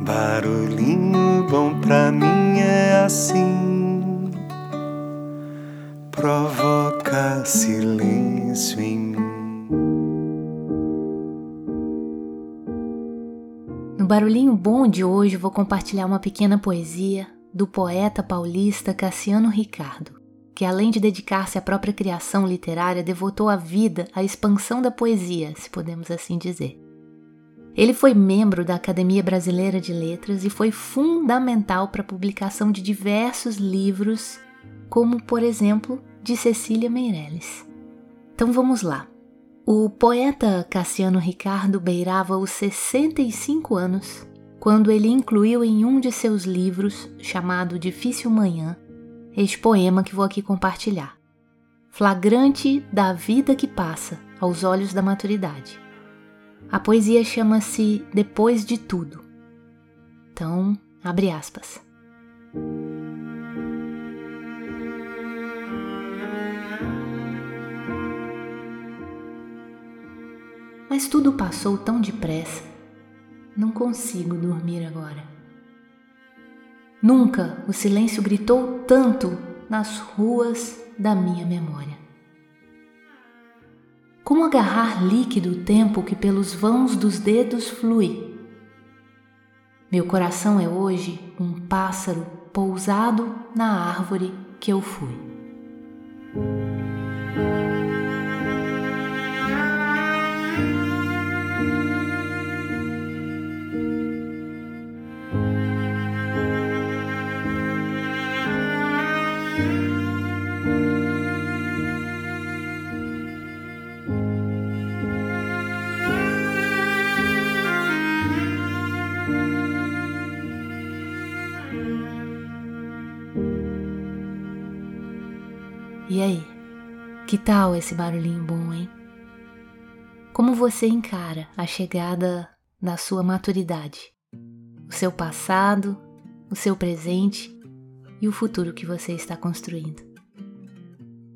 Barulhinho bom pra mim é assim, provoca silêncio em mim. No Barulhinho Bom de hoje vou compartilhar uma pequena poesia do poeta paulista Cassiano Ricardo, que além de dedicar-se à própria criação literária, devotou a vida à expansão da poesia, se podemos assim dizer. Ele foi membro da Academia Brasileira de Letras e foi fundamental para a publicação de diversos livros, como, por exemplo, de Cecília Meirelles. Então vamos lá. O poeta Cassiano Ricardo beirava os 65 anos quando ele incluiu em um de seus livros, chamado Difícil Manhã, este poema que vou aqui compartilhar. Flagrante da vida que passa aos olhos da maturidade. A poesia chama-se Depois de Tudo. Então, abre aspas. Mas tudo passou tão depressa. Não consigo dormir agora. Nunca o silêncio gritou tanto nas ruas da minha memória. Como agarrar líquido o tempo que pelos vãos dos dedos flui? Meu coração é hoje um pássaro pousado na árvore que eu fui. E aí? Que tal esse barulhinho bom, hein? Como você encara a chegada da sua maturidade? O seu passado, o seu presente e o futuro que você está construindo.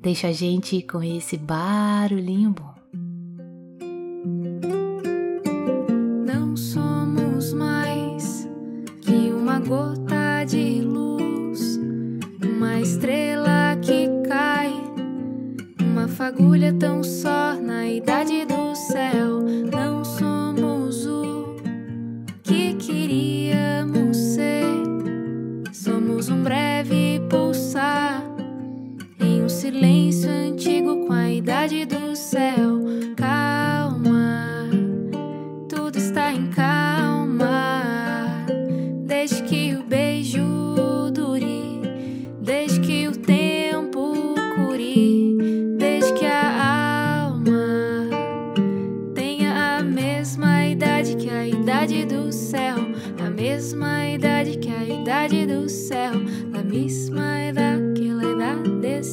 Deixa a gente com esse barulhinho bom. Fagulha tão só na idade do céu. Não somos o que queríamos ser, somos um breve pulsar em um silêncio antigo com a idade do céu. idade do céu, na mesma idade que a idade do céu, na mesma idade que a idade desse